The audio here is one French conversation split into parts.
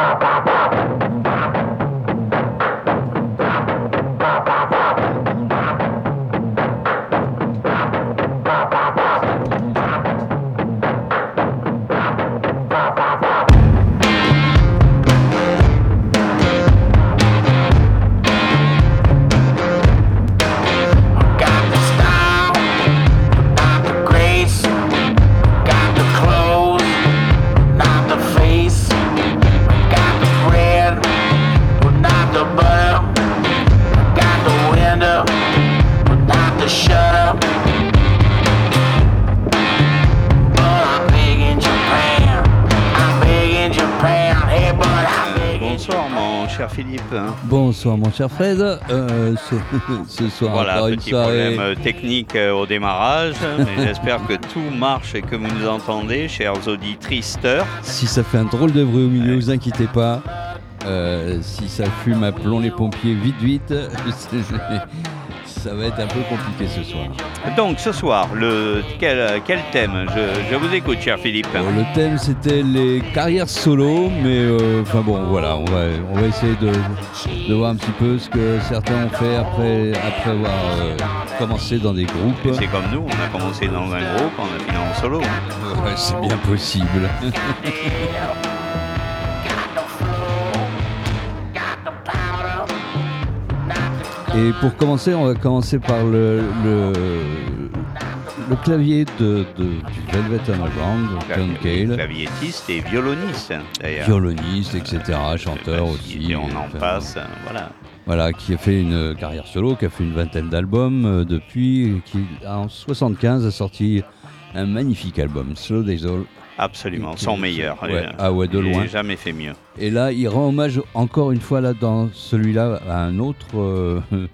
pá, pá, pá. Bonsoir mon cher Fred. Euh, ce, soir, voilà, un petit problème euh, technique euh, au démarrage, mais j'espère que tout marche et que vous nous entendez, chers auditrices. Si ça fait un drôle de bruit au milieu, vous inquiétez pas. si ça fume, appelons les pompiers vite vite. ça va être un peu compliqué ce soir. Donc ce soir, le, quel, quel thème je, vous écoute, cher Philippe. le thème c'était les carrières solo, mais euh, enfin bon, voilà, on va, on va essayer de, de, voir un petit peu ce que certains ont fait après, après avoir euh, commencé dans des groupes. C'est comme nous, on a commencé dans un groupe, on a fini en solo. c'est bien possible. Et pour commencer, on va commencer par le, le, clavier de, du Velvet Underground, John Cale. Claviétiste et violoniste, d'ailleurs. Violoniste, etc., chanteur aussi. Et on en passe, voilà. Voilà, qui a fait une carrière solo, qui a fait une vingtaine d'albums euh, depuis, qui en 75 a sorti un magnifique album, Slow Days All, Absolument, son meilleur. ah ouais, de loin. Jamais fait mieux. Et là, il rend hommage encore une fois là dans celui-là à un autre euh,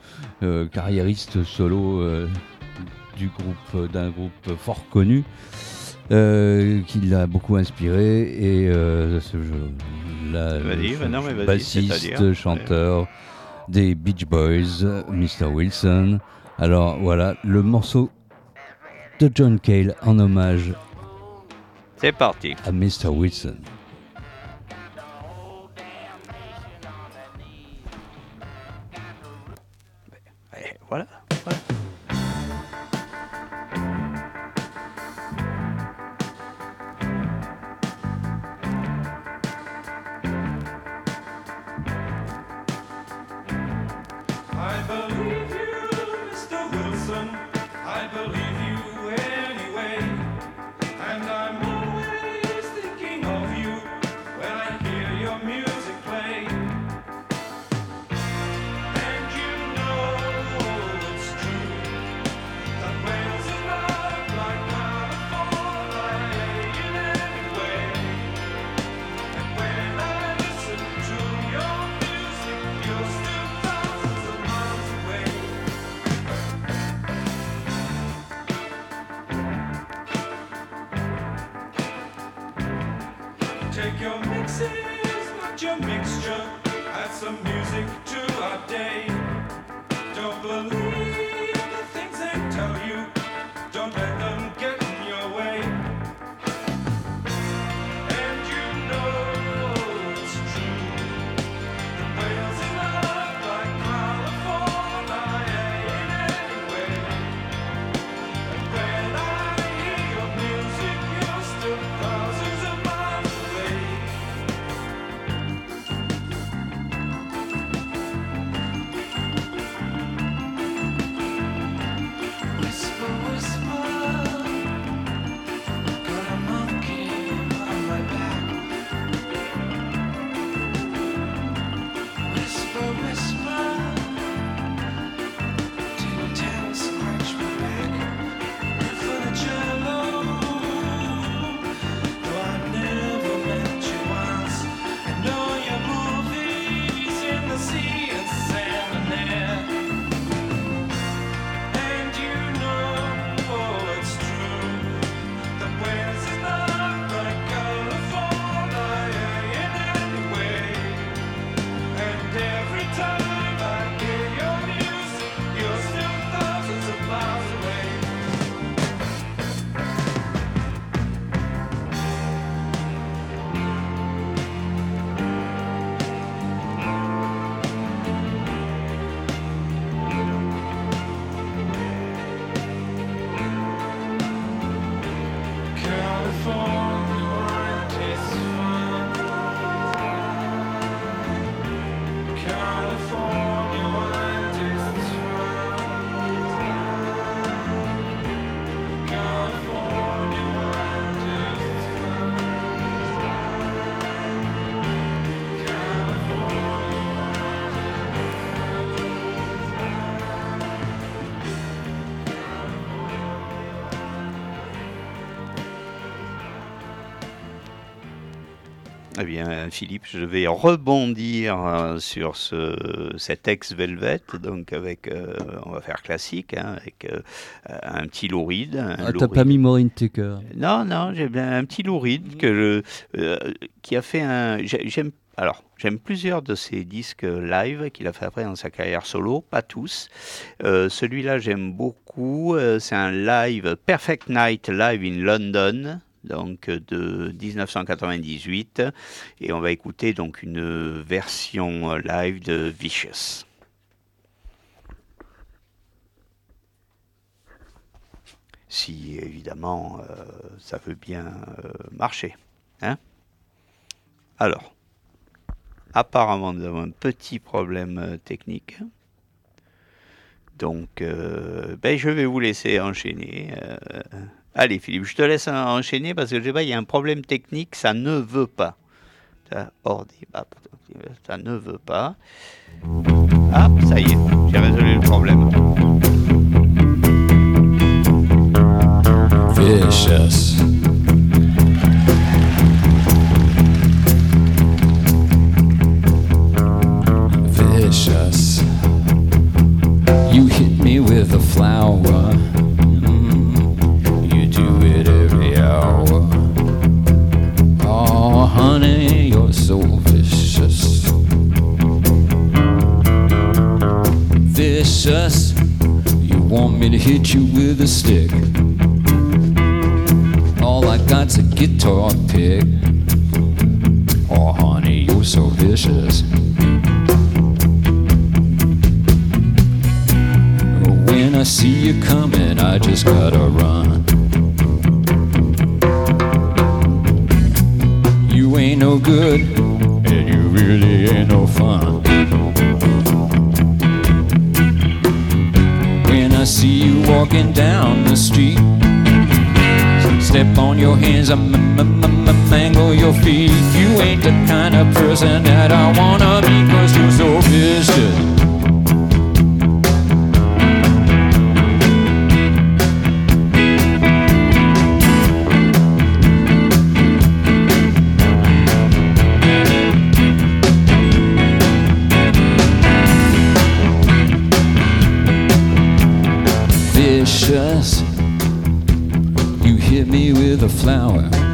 euh, carriériste solo euh, du groupe d'un groupe fort connu. qui l'a beaucoup inspiré et ce bassiste, chanteur des Beach Boys, Mr. Wilson. Alors voilà, le morceau de John Cale en hommage c'est parti. À Mr. Wilson. Eh bien, Philippe, je vais rebondir euh, sur ce, cet ex-Velvet, donc avec, euh, on va faire classique, hein, avec euh, un petit louride. Ah, t'as pas mis Maureen Tucker Non, non, j'ai bien un petit louride que je, qui a fait un. J'aime alors, j'aime plusieurs de ses disques live qu'il a fait après dans sa carrière solo, pas tous. Celui-là, j'aime beaucoup. c'est un live, Perfect Night Live in London, donc de 1998 et on va écouter donc une version live de Vicious. Si évidemment euh, ça veut bien euh, marcher. Hein? Alors, apparemment nous avons un petit problème euh, technique. Donc, ben, je vais vous laisser enchaîner. Allez Philippe, je te laisse enchaîner parce que je sais pas, il y a un problème technique, ça ne veut pas. Ça, ne veut pas. Ah, ça y est, j'ai résolu le problème. Vicious. Vicious. You hit me with a flower. To hit you with a stick. All I got's a guitar pick. Oh, honey, you're so vicious. When I see you coming, I just gotta run. You ain't no good, and you really ain't no fun. See you walking down the street, step on your hands, I mangle your feet. You ain't the kind of person that I wanna be, cause you're so vicious. flower.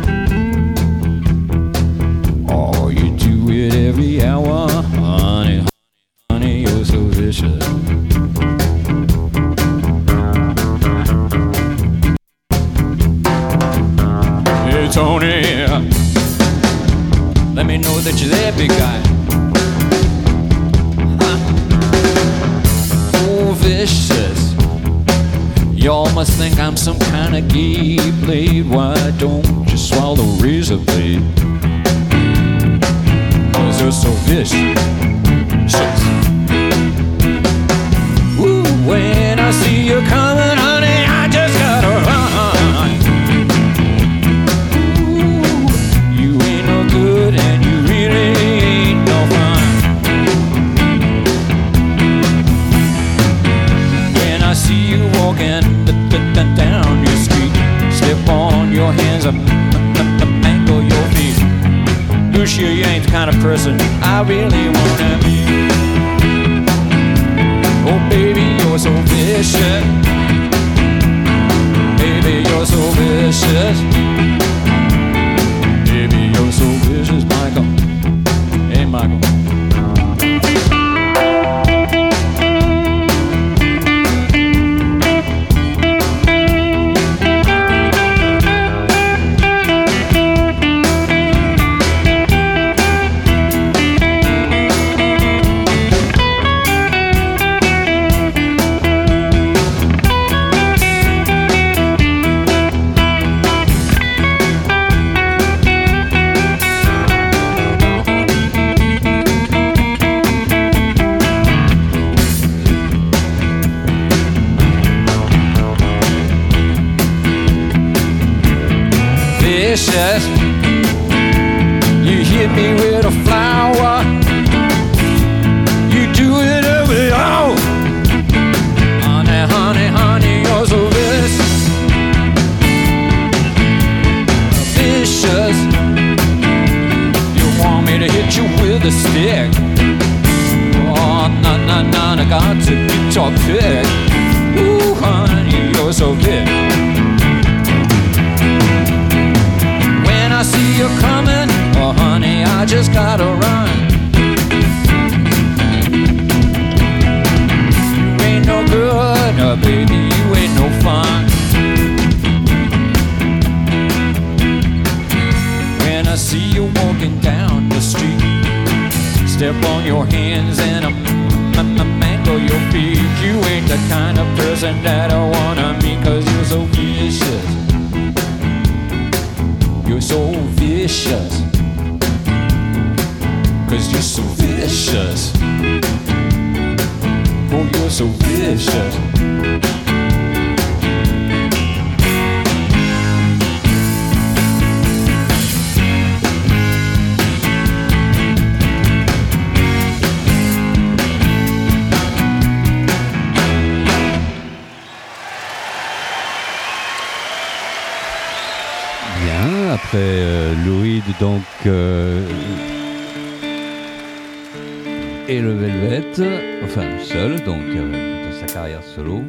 et le Velvet, enfin seul, donc euh, sa carrière solo.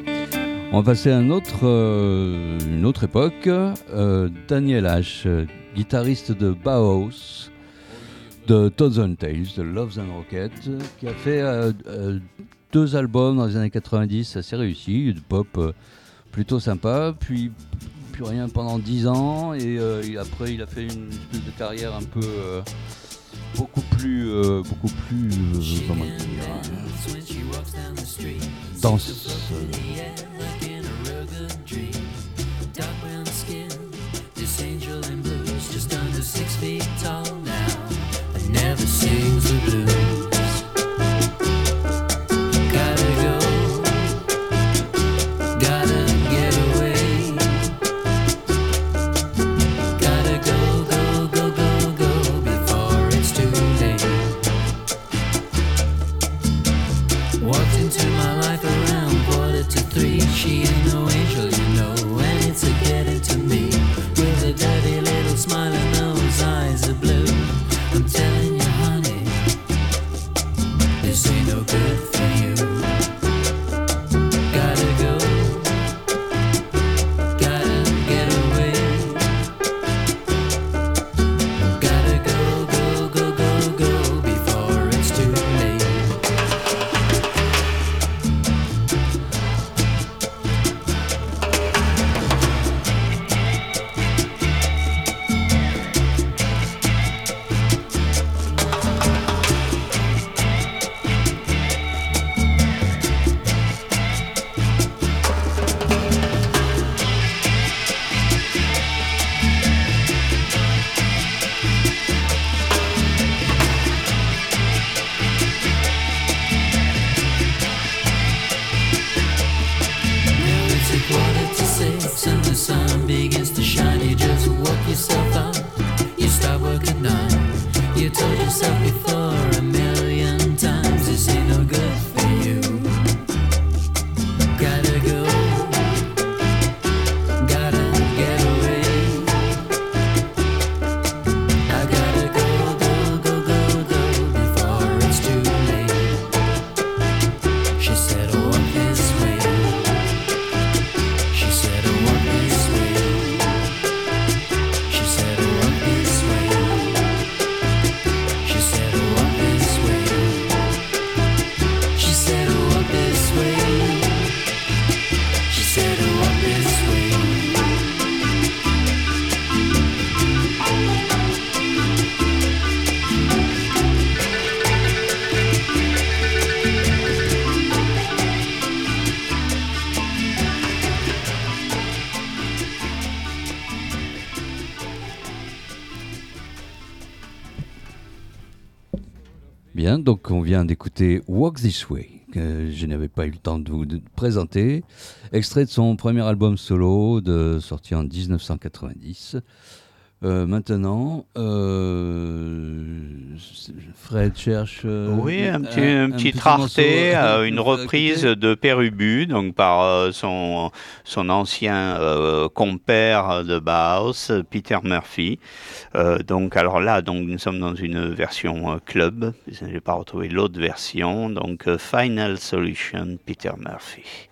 On va passer à autre, euh, une autre époque. Euh, Daniel H, guitariste de Bauhaus, de Toads and Tales, de Loves and Rockets, qui a fait euh, deux albums dans les années 90 assez réussis, de pop plutôt sympa, puis plus rien pendant 10 ans euh, et, après il a fait une carrière un peu euh, beaucoup plus euh, beaucoup plus euh, comment dire danse. donc on vient d'écouter Walk This Way, que je n'avais pas eu le temps de vous présenter, extrait de son premier album solo de, sorti en 1990. Euh, maintenant, euh, Fred cherche. Euh, oui, un petit, un, une reprise de Pérubu, donc par son, son ancien compère de Bauhaus, Peter Murphy. donc, alors là, donc, nous sommes dans une version club. Je n'ai pas retrouvé l'autre version. Donc, Final Solution, Peter Murphy.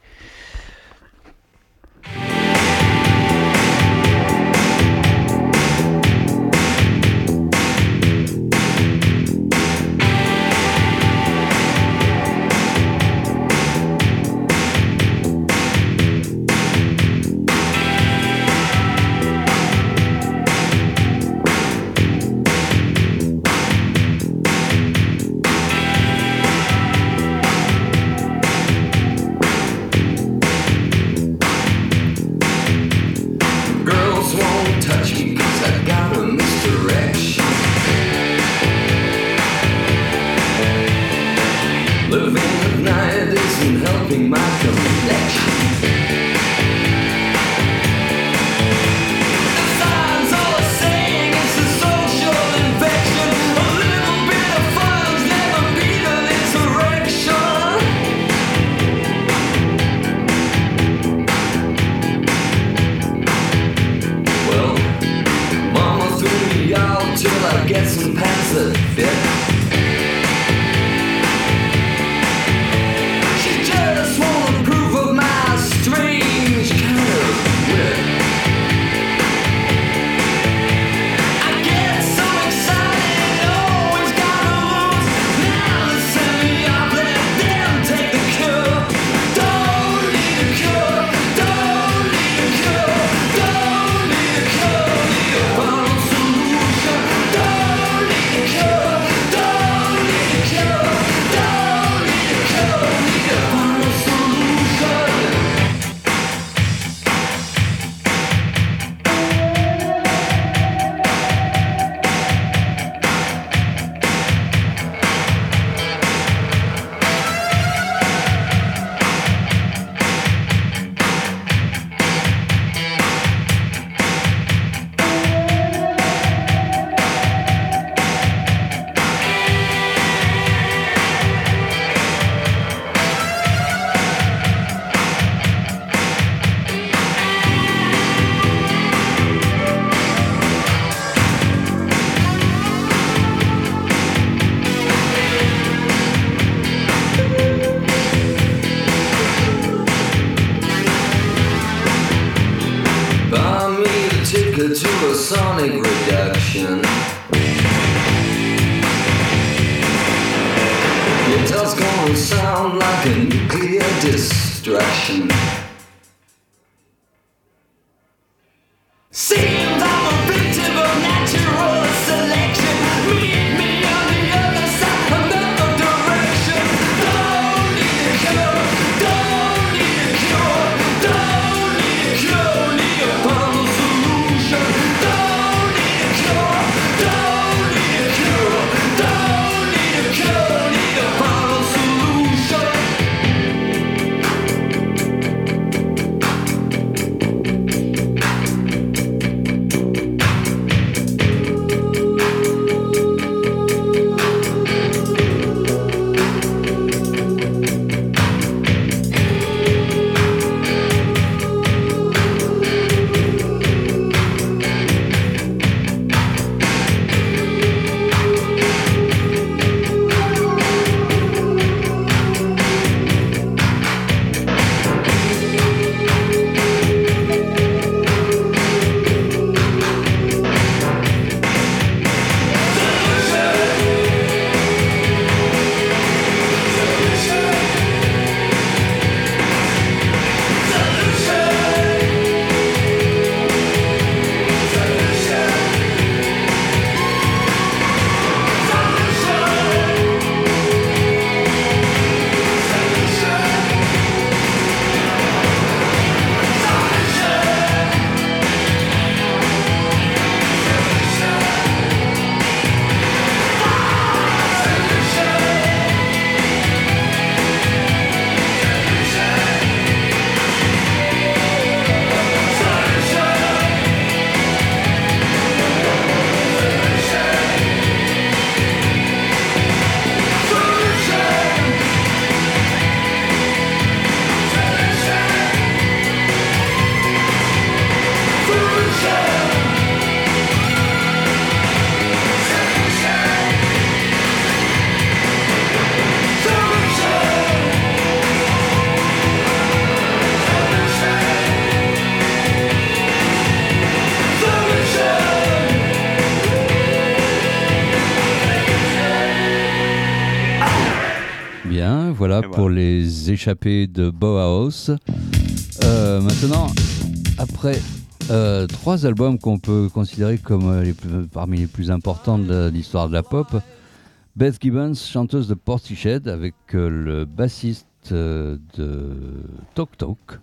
Les échappés de Bauhaus. Euh, maintenant, après euh, trois albums qu'on peut considérer comme euh, parmi les plus importants de l'histoire de la pop, Beth Gibbons, chanteuse de Portishead, avec le bassiste de Talk Talk,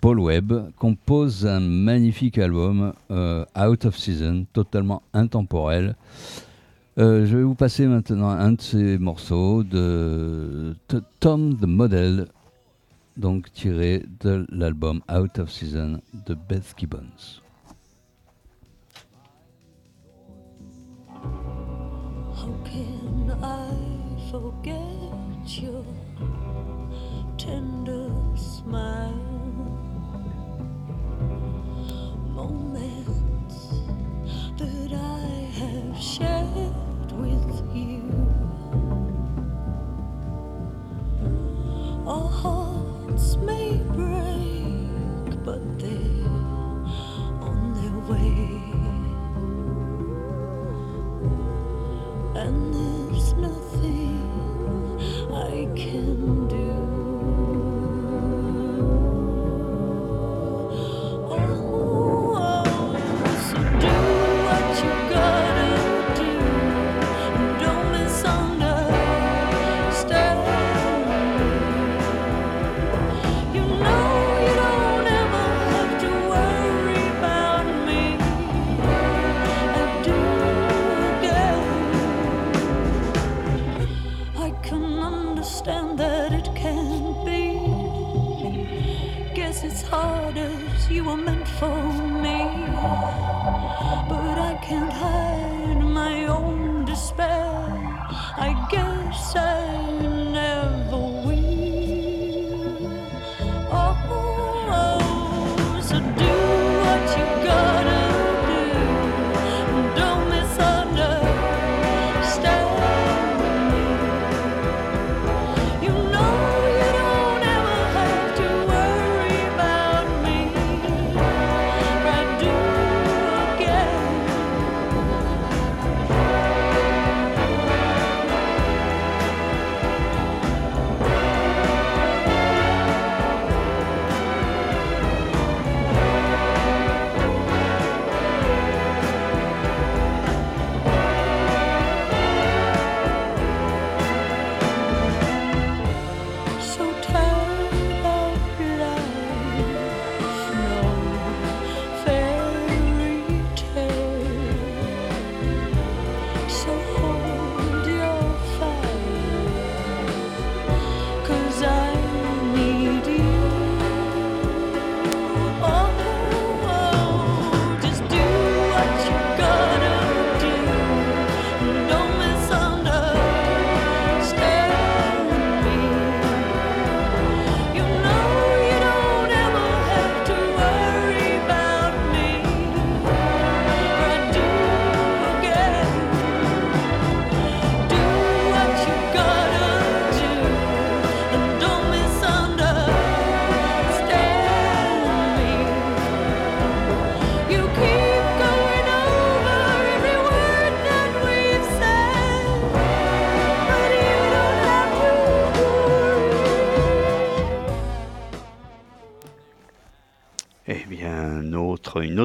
Paul Webb, compose un magnifique album, Out of Season, totalement intemporel. Euh, je vais vous passer maintenant un de ces morceaux de Tom the Model, donc tiré de l'album Out of Season de Beth Gibbons. oh. Understand that it can't be. Guess it's hard as you were meant for me. But I can't hide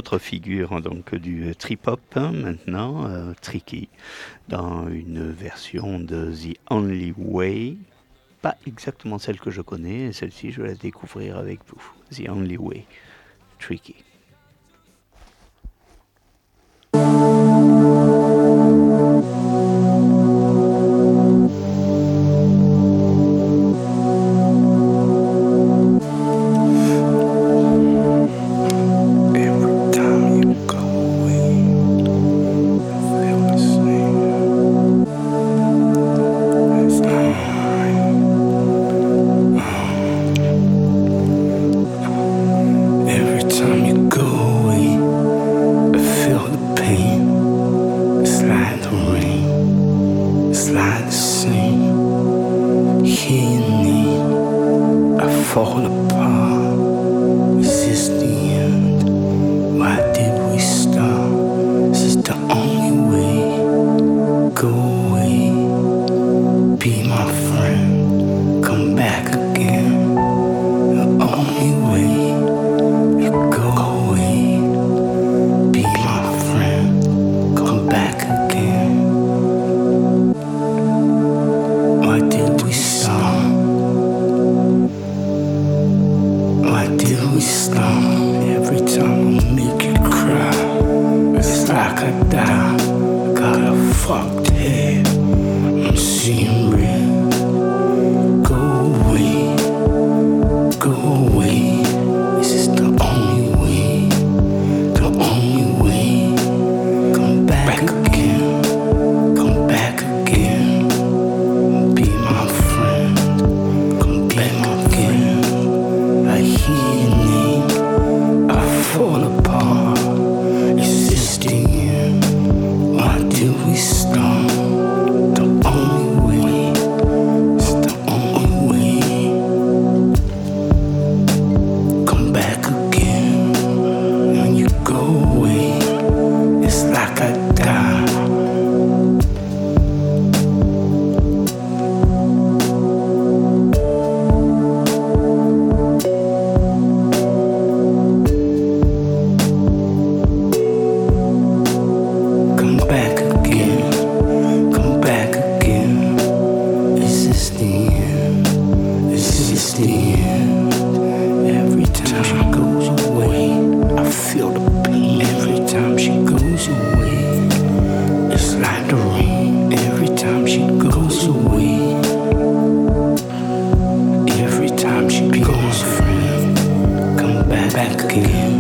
autre, figure donc du trip-hop hein, maintenant, euh, Tricky, dans une version de The Only Way. Pas exactement celle que je connais, celle-ci je vais la découvrir avec vous. The Only Way, Tricky. back. time she goes away, it's like the rain. Every time she goes away, every time she goes, friend, come back, back again.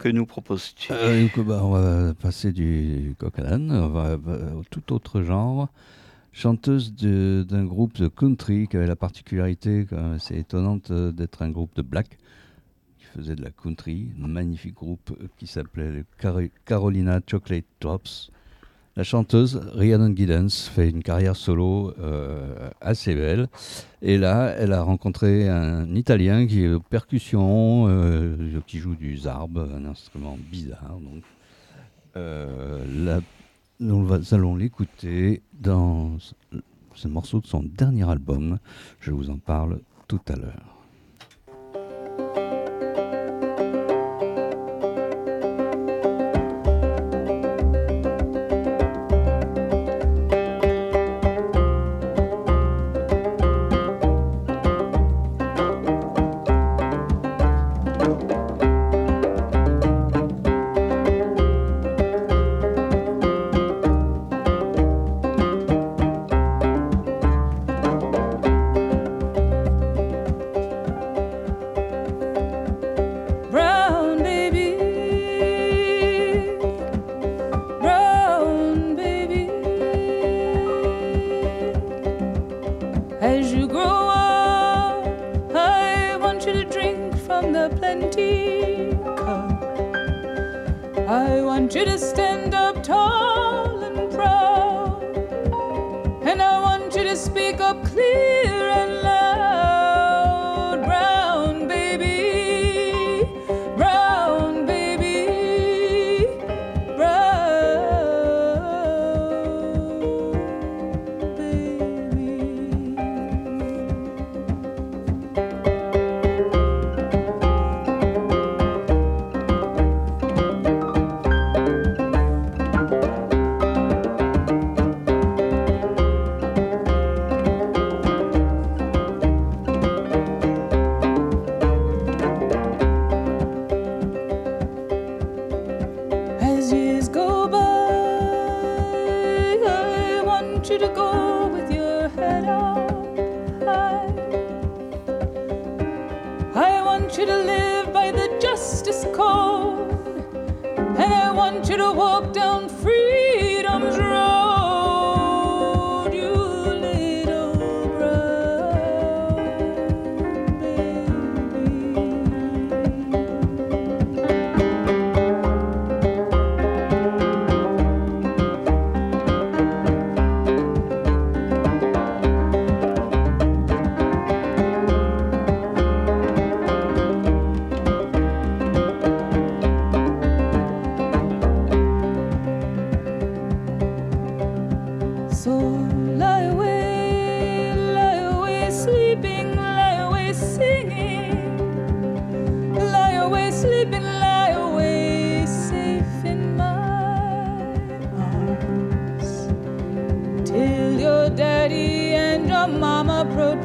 Que nous proposes-tu? Euh, bah, on va passer du coq à on va au tout autre genre. Chanteuse d'un groupe de country qui avait la particularité, même, c'est étonnante euh, d'être un groupe de black qui faisait de la country, un magnifique groupe euh, qui s'appelait Carolina Chocolate Drops. La chanteuse Rhiannon Giddens fait une carrière solo euh, assez belle. Et là, elle a rencontré un Italien qui est aux percussions, euh, qui joue du zarb, un instrument bizarre. Donc, Euh, nous allons l'écouter dans ce morceau de son dernier album. Je vous en parle tout à l'heure. Clear and loud.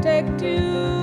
Protect you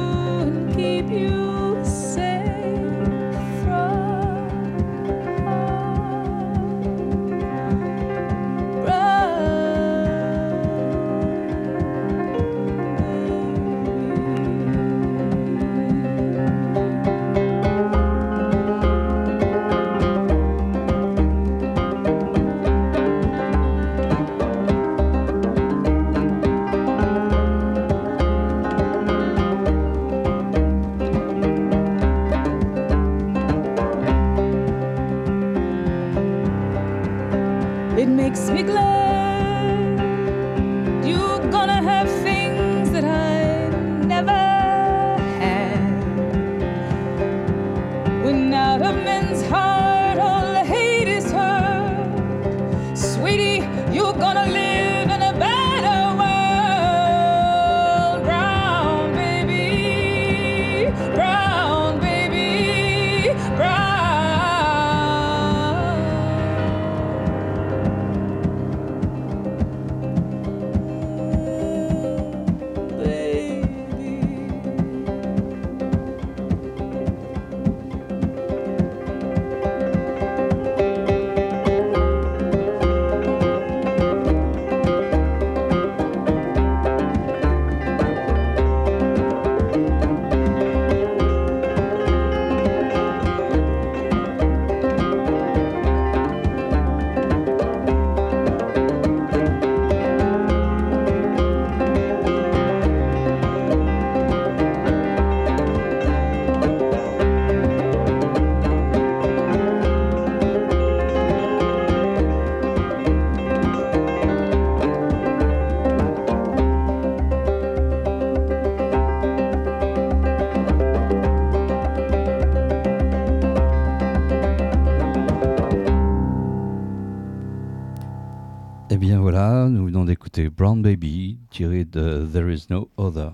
Brown Baby, tiré de There Is No Other,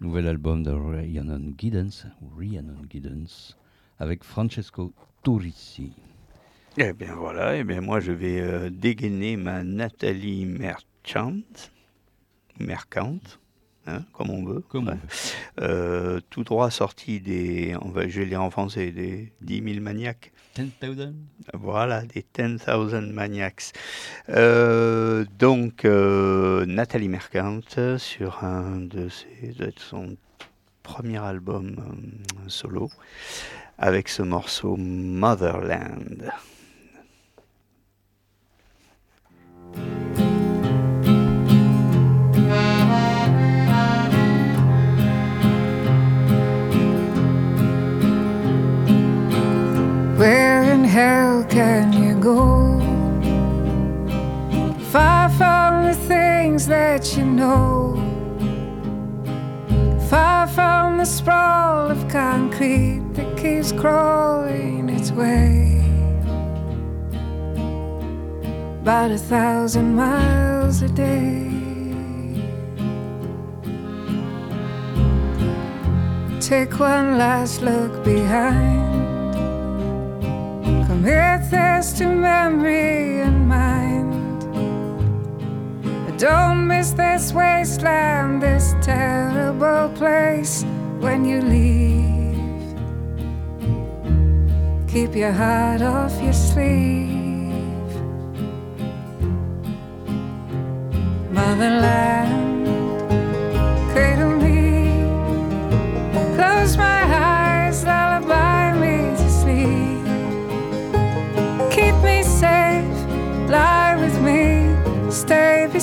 nouvel album de Rhiannon Giddens, ou Rhiannon Giddens, avec Francesco Turisi. Eh bien voilà, eh bien moi je vais euh, dégainer ma Nathalie Merchant, Mercant, hein, comme on veut. Comme on Ouais. Euh, tout droit sorti des, on va, je en français, des 10 000 maniaques. 10,000 Voilà, des 10,000 Maniacs. Euh, donc, euh, Nathalie Mercant sur un de ses, son premier album euh, solo, avec ce morceau Motherland. Where in hell can you go? Far from the things that you know. Far from the sprawl of concrete that keeps crawling its way. About a thousand miles a day. Take one last look behind. This to memory and mind. Don't miss this wasteland, this terrible place when you leave. Keep your heart off your sleeve. Motherland,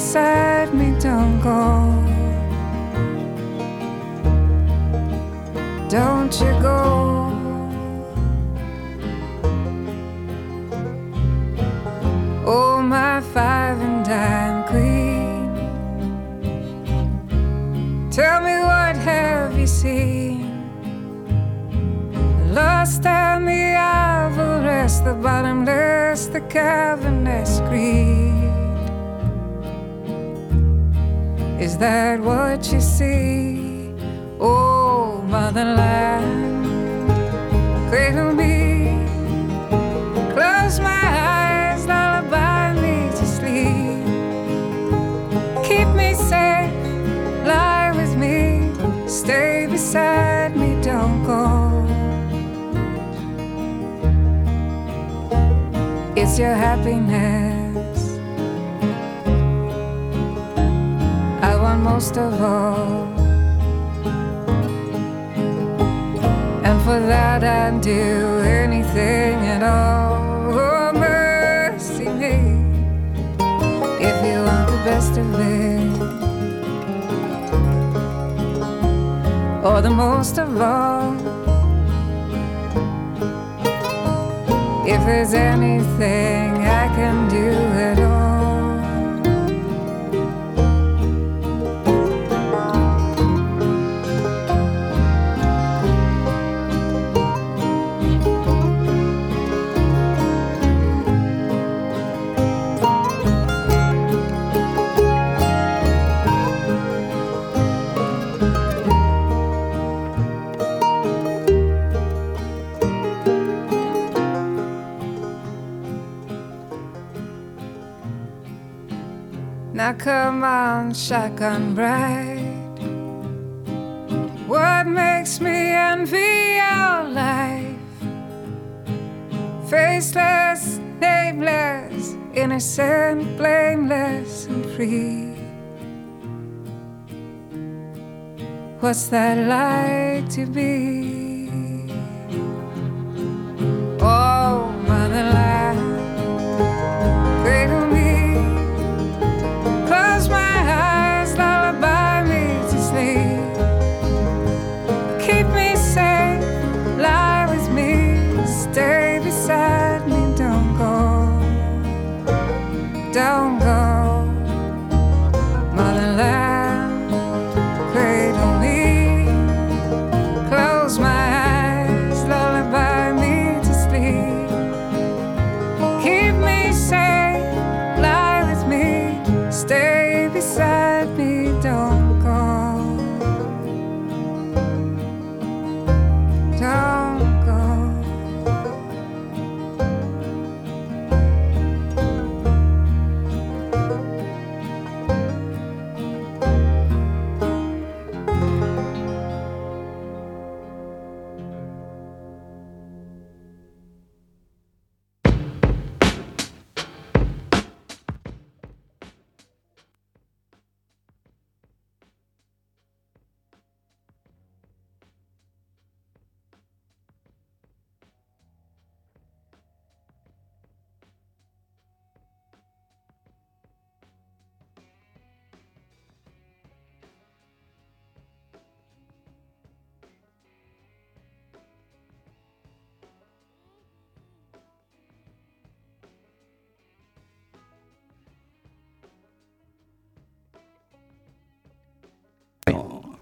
beside me, don't go. Don't you go. Oh, my five and dime queen. Tell me what have you seen? Lost and the avarice, the bottomless, the cavernous greed. Is that what you see? Oh, motherland, cradle me, close my eyes, lullaby me to sleep. Keep me safe, lie with me, stay beside me, don't go. It's your happiness. Most of all. And for that I'd do anything at all. Oh, mercy me. If you want the best of it. Or the most of all. If there's anything I can do at all. Come on, shotgun bride. What makes me envy your life? Faceless, nameless, innocent, blameless, and free. What's that like to be?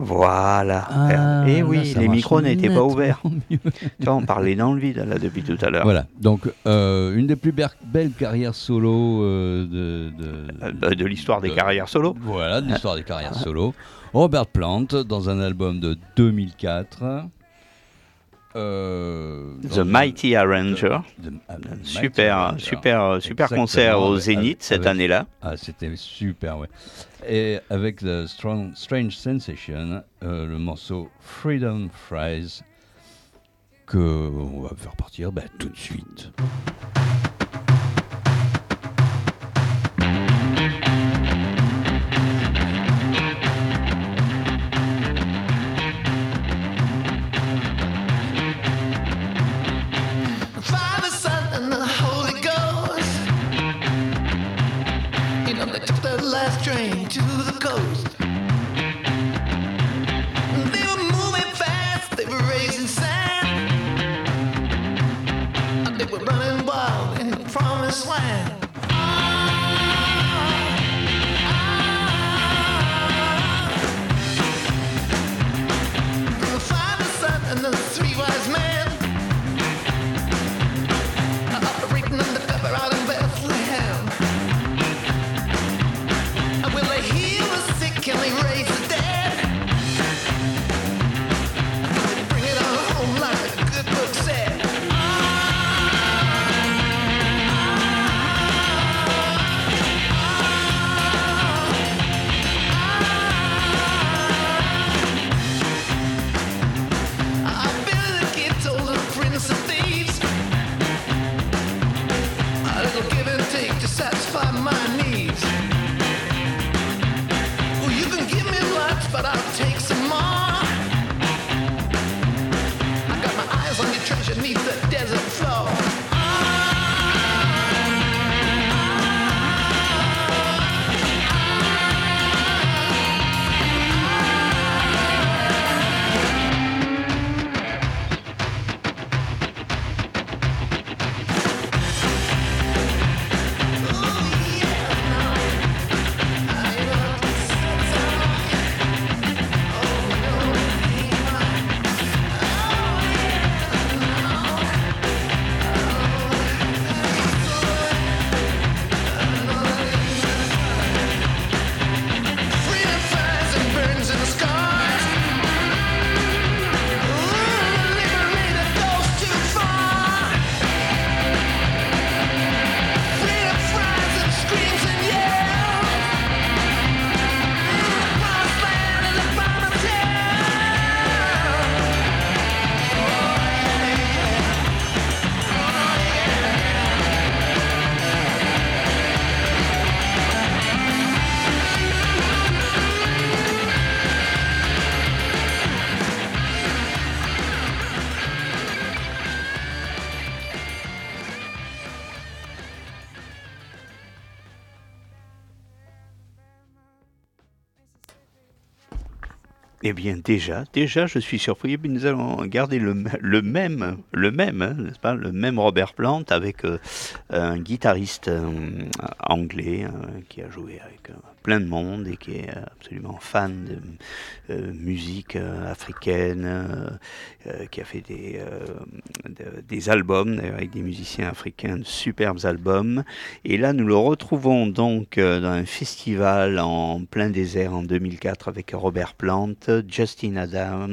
Voilà. Ah, et là, oui, ça les micros n'étaient pas ouverts. mieux. Tu vois, on parlait dans le vide là depuis tout à l'heure. Voilà, donc euh, une des plus belles carrières solo euh, de, de, Euh, bah, de l'histoire des de- carrières solo. Voilà, de l'histoire des carrières solo. Robert Plant dans un album de 2004. Euh, The Mighty Arranger. Ah, Super, super, super concert au Zénith cette année-là. Ah, c'était super, ouais. Et avec The Strong, Strange Sensation, euh, le morceau Freedom Fries, que on va faire partir bah, tout de suite. Eh bien, déjà, déjà, je suis surpris. mais Nous allons garder le, même, le même, hein, n'est-ce pas, le même Robert Plant avec euh, un guitariste euh, anglais euh, qui a joué avec plein de monde et qui est euh, absolument fan de euh, musique euh, africaine, qui a fait des, de- des albums avec des musiciens africains, de superbes albums. Et là, nous le retrouvons donc dans un festival en plein désert en 2004 avec Robert Plant, Justin Adam,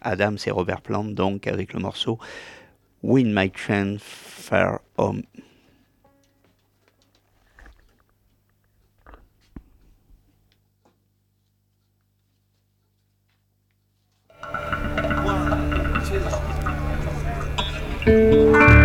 Adams et Robert Plant, donc avec le morceau Win My Train Far Home. Música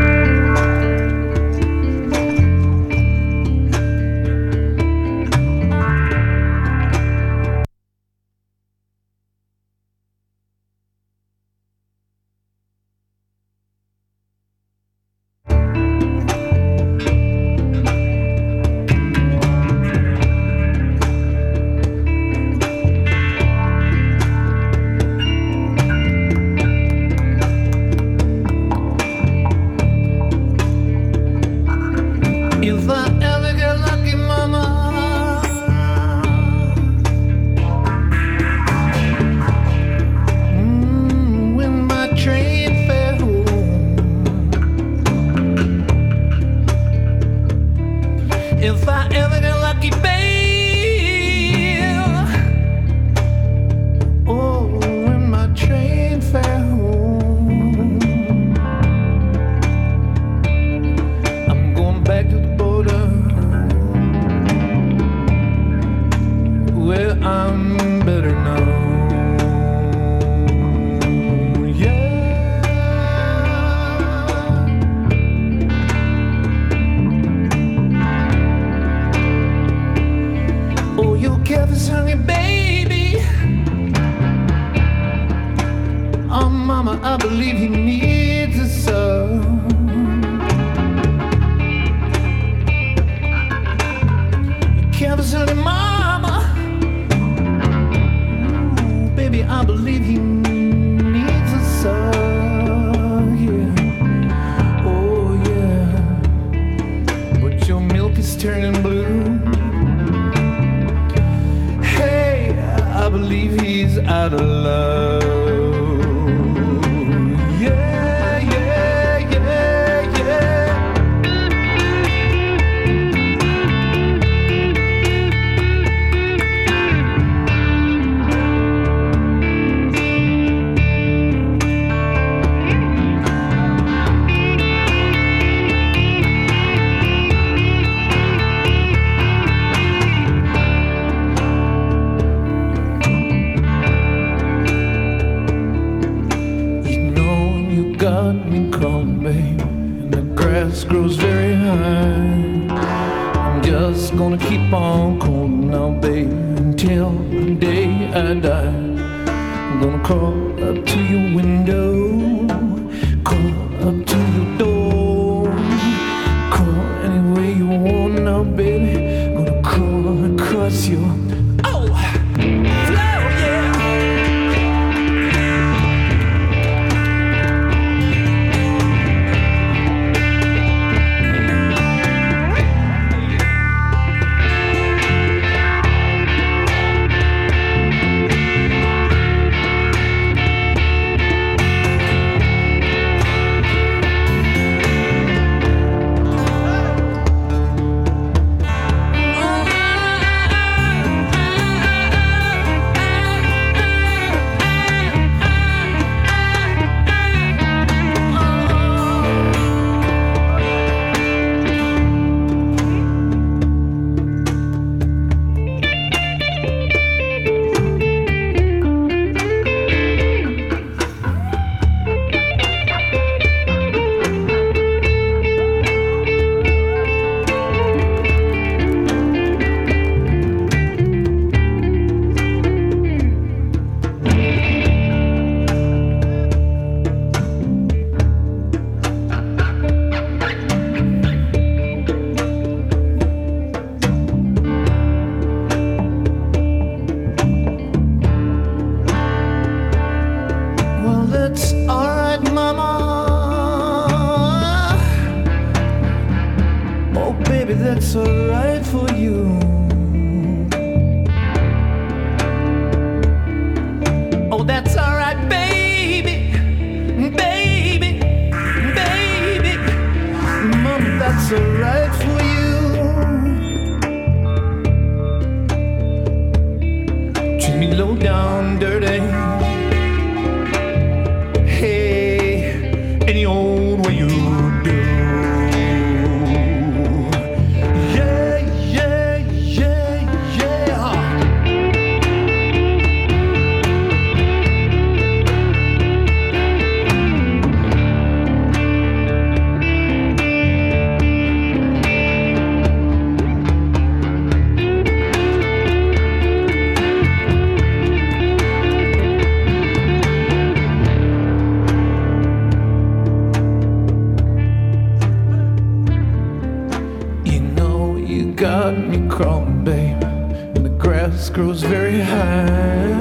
grows very high.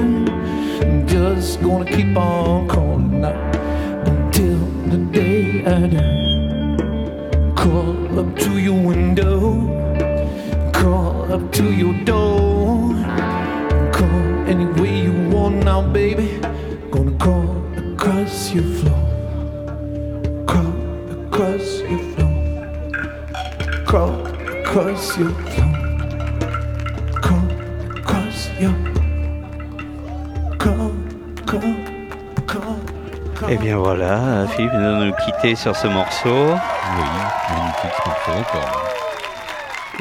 I'm just gonna keep on calling out until the day I die. Crawl up to your window, crawl up to your door. Call any way you want now, baby. Gonna crawl across your floor, crawl across your floor, crawl across your floor. Voilà, Philippe va nous quitter sur ce morceau Oui, magnifique morceau encore.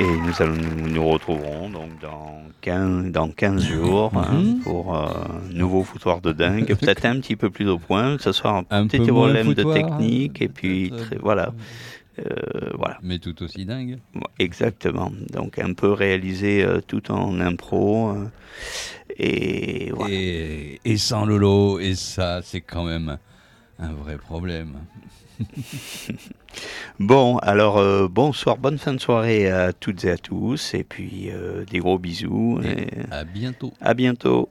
et nous, allons, nous nous retrouverons donc dans 15, dans 15 jours hein, Mhm. pour euh, un nouveau foutoir de dingue, peut-être un petit peu plus au point, que ce soit un, Un petit problème de technique et puis très- euh, voilà. Euh, voilà, Mais tout aussi dingue. exactement. Donc un peu réalisé euh, tout en impro. euh, et voilà. Et, et sans Lolo, et ça, c'est quand même un vrai problème. Bon, alors euh, bonsoir, bonne fin de soirée à toutes et à tous, et puis euh, des gros bisous, et À bientôt. à bientôt.